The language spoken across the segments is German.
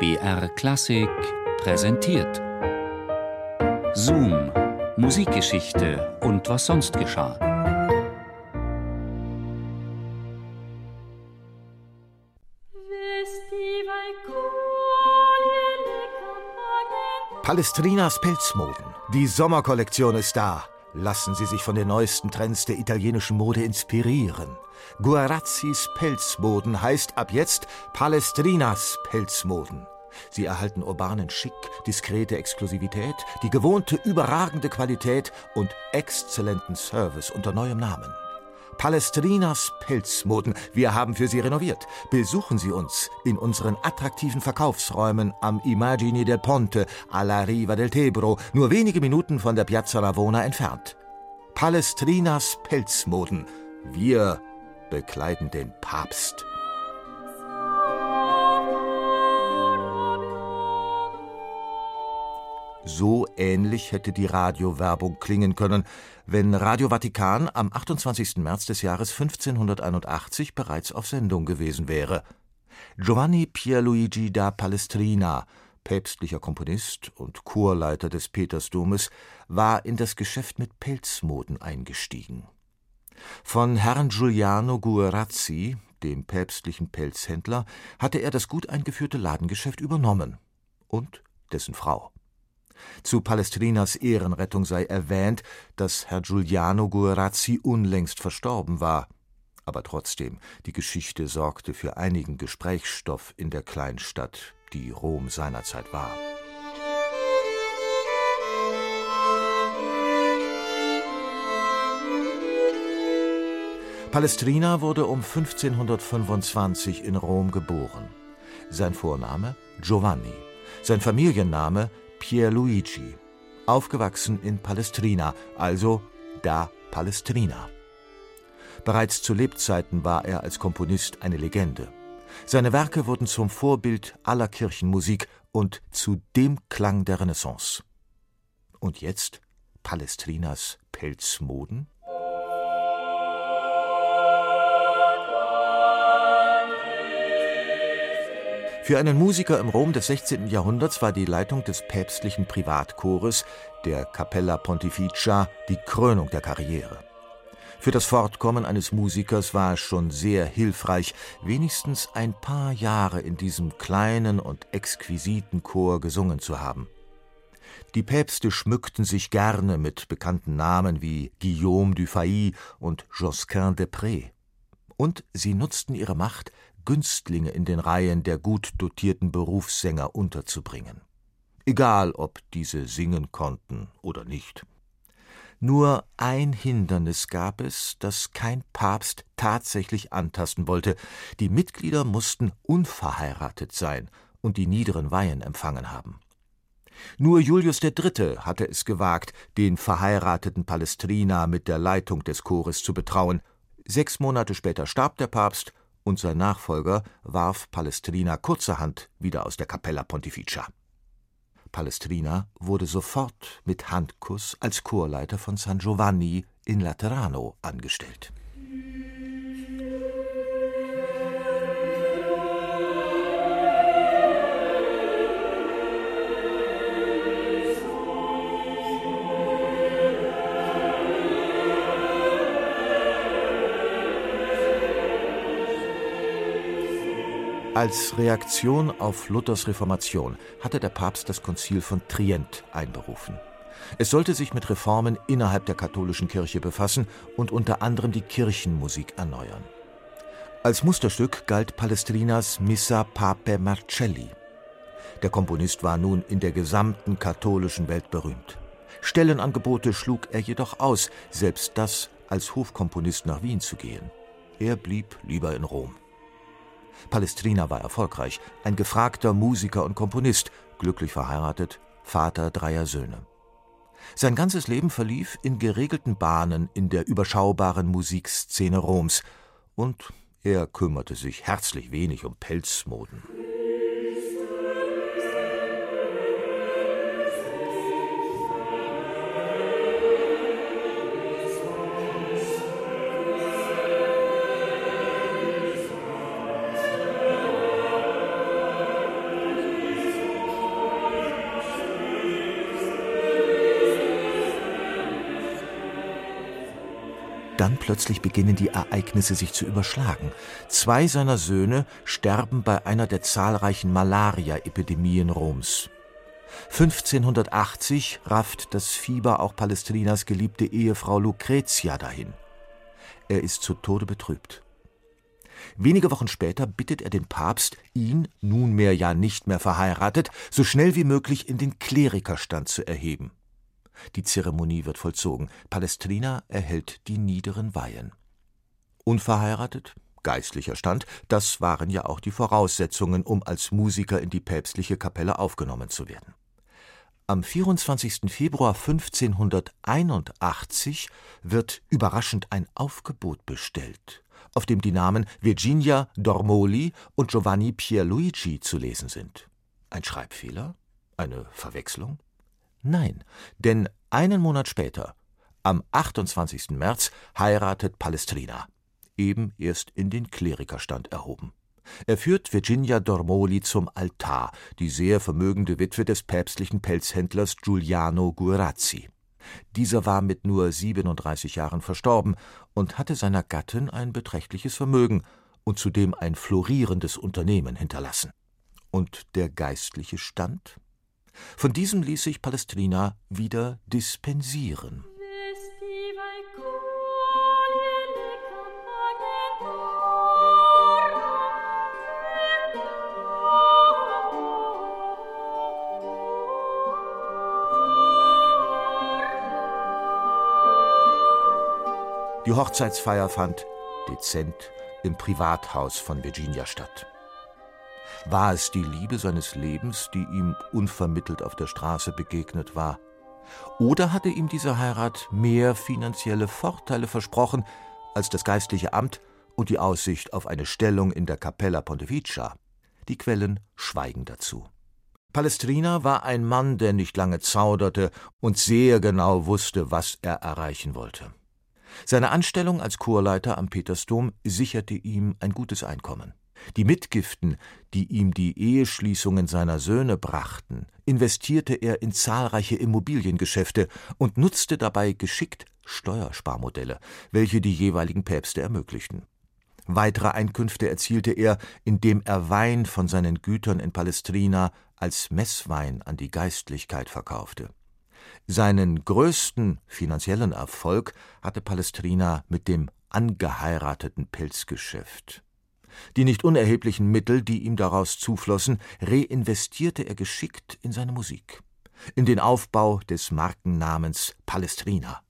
BR Klassik präsentiert. Zoom, Musikgeschichte und was sonst geschah. Palestrinas Pelzmoden. Die Sommerkollektion ist da. Lassen Sie sich von den neuesten Trends der italienischen Mode inspirieren. Guarazzis Pelzmoden heißt ab jetzt Palestrinas Pelzmoden. Sie erhalten urbanen Schick, diskrete Exklusivität, die gewohnte überragende Qualität und exzellenten Service unter neuem Namen. Palestrinas Pelzmoden. Wir haben für Sie renoviert. Besuchen Sie uns in unseren attraktiven Verkaufsräumen am Imagini del Ponte alla Riva del Tebro, nur wenige Minuten von der Piazza Lavona entfernt. Palestrinas Pelzmoden. Wir bekleiden den Papst. So ähnlich hätte die Radiowerbung klingen können, wenn Radio Vatikan am 28. März des Jahres 1581 bereits auf Sendung gewesen wäre. Giovanni Pierluigi da Palestrina, päpstlicher Komponist und Chorleiter des Petersdomes, war in das Geschäft mit Pelzmoden eingestiegen. Von Herrn Giuliano Guerazzi, dem päpstlichen Pelzhändler, hatte er das gut eingeführte Ladengeschäft übernommen und dessen Frau. Zu Palestrinas Ehrenrettung sei erwähnt, dass Herr Giuliano Guerazzi unlängst verstorben war. Aber trotzdem, die Geschichte sorgte für einigen Gesprächsstoff in der Kleinstadt, die Rom seinerzeit war. Palestrina wurde um 1525 in Rom geboren. Sein Vorname Giovanni, sein Familienname Pierluigi, aufgewachsen in Palestrina, also da Palestrina. Bereits zu Lebzeiten war er als Komponist eine Legende. Seine Werke wurden zum Vorbild aller Kirchenmusik und zu dem Klang der Renaissance. Und jetzt Palestrinas Pelzmoden? Für einen Musiker im Rom des 16. Jahrhunderts war die Leitung des päpstlichen Privatchores, der Capella Pontificia, die Krönung der Karriere. Für das Fortkommen eines Musikers war es schon sehr hilfreich, wenigstens ein paar Jahre in diesem kleinen und exquisiten Chor gesungen zu haben. Die Päpste schmückten sich gerne mit bekannten Namen wie Guillaume du Failly und Josquin de Pré. Und sie nutzten ihre Macht, Günstlinge in den Reihen der gut dotierten Berufssänger unterzubringen. Egal, ob diese singen konnten oder nicht. Nur ein Hindernis gab es, das kein Papst tatsächlich antasten wollte. Die Mitglieder mussten unverheiratet sein und die niederen Weihen empfangen haben. Nur Julius III. hatte es gewagt, den verheirateten Palestrina mit der Leitung des Chores zu betrauen. Sechs Monate später starb der Papst und sein Nachfolger warf Palestrina kurzerhand wieder aus der Capella Pontificia. Palestrina wurde sofort mit Handkuss als Chorleiter von San Giovanni in Laterano angestellt. Als Reaktion auf Luthers Reformation hatte der Papst das Konzil von Trient einberufen. Es sollte sich mit Reformen innerhalb der katholischen Kirche befassen und unter anderem die Kirchenmusik erneuern. Als Musterstück galt Palestrinas Missa Pape Marcelli. Der Komponist war nun in der gesamten katholischen Welt berühmt. Stellenangebote schlug er jedoch aus, selbst das als Hofkomponist nach Wien zu gehen. Er blieb lieber in Rom. Palestrina war erfolgreich, ein gefragter Musiker und Komponist, glücklich verheiratet, Vater dreier Söhne. Sein ganzes Leben verlief in geregelten Bahnen in der überschaubaren Musikszene Roms, und er kümmerte sich herzlich wenig um Pelzmoden. Dann plötzlich beginnen die Ereignisse sich zu überschlagen. Zwei seiner Söhne sterben bei einer der zahlreichen Malaria-Epidemien Roms. 1580 rafft das Fieber auch Palestrinas geliebte Ehefrau Lucretia dahin. Er ist zu Tode betrübt. Wenige Wochen später bittet er den Papst, ihn, nunmehr ja nicht mehr verheiratet, so schnell wie möglich in den Klerikerstand zu erheben. Die Zeremonie wird vollzogen. Palestrina erhält die niederen Weihen. Unverheiratet, geistlicher Stand, das waren ja auch die Voraussetzungen, um als Musiker in die päpstliche Kapelle aufgenommen zu werden. Am 24. Februar 1581 wird überraschend ein Aufgebot bestellt, auf dem die Namen Virginia Dormoli und Giovanni Pierluigi zu lesen sind. Ein Schreibfehler? Eine Verwechslung? Nein, denn einen Monat später, am 28. März, heiratet Palestrina, eben erst in den Klerikerstand erhoben. Er führt Virginia Dormoli zum Altar, die sehr vermögende Witwe des päpstlichen Pelzhändlers Giuliano Guerazzi. Dieser war mit nur 37 Jahren verstorben und hatte seiner Gattin ein beträchtliches Vermögen und zudem ein florierendes Unternehmen hinterlassen. Und der geistliche Stand? Von diesem ließ sich Palestrina wieder dispensieren. Die Hochzeitsfeier fand dezent im Privathaus von Virginia statt. War es die Liebe seines Lebens, die ihm unvermittelt auf der Straße begegnet war? Oder hatte ihm diese Heirat mehr finanzielle Vorteile versprochen als das geistliche Amt und die Aussicht auf eine Stellung in der Capella Pontificia? Die Quellen schweigen dazu. Palestrina war ein Mann, der nicht lange zauderte und sehr genau wusste, was er erreichen wollte. Seine Anstellung als Chorleiter am Petersdom sicherte ihm ein gutes Einkommen. Die Mitgiften, die ihm die Eheschließungen seiner Söhne brachten, investierte er in zahlreiche Immobiliengeschäfte und nutzte dabei geschickt Steuersparmodelle, welche die jeweiligen Päpste ermöglichten. Weitere Einkünfte erzielte er, indem er Wein von seinen Gütern in Palestrina als Messwein an die Geistlichkeit verkaufte. Seinen größten finanziellen Erfolg hatte Palestrina mit dem angeheirateten Pelzgeschäft. Die nicht unerheblichen Mittel, die ihm daraus zuflossen, reinvestierte er geschickt in seine Musik, in den Aufbau des Markennamens Palestrina.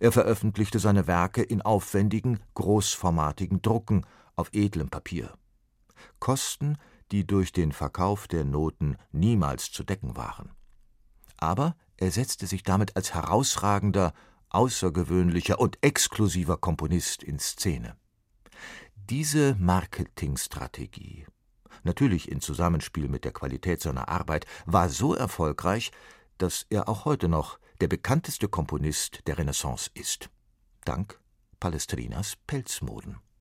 Er veröffentlichte seine Werke in aufwendigen, großformatigen Drucken auf edlem Papier. Kosten, die durch den Verkauf der Noten niemals zu decken waren. Aber er setzte sich damit als herausragender, außergewöhnlicher und exklusiver Komponist in Szene. Diese Marketingstrategie, natürlich in Zusammenspiel mit der Qualität seiner Arbeit, war so erfolgreich, dass er auch heute noch der bekannteste Komponist der Renaissance ist. Dank Palestrinas Pelzmoden.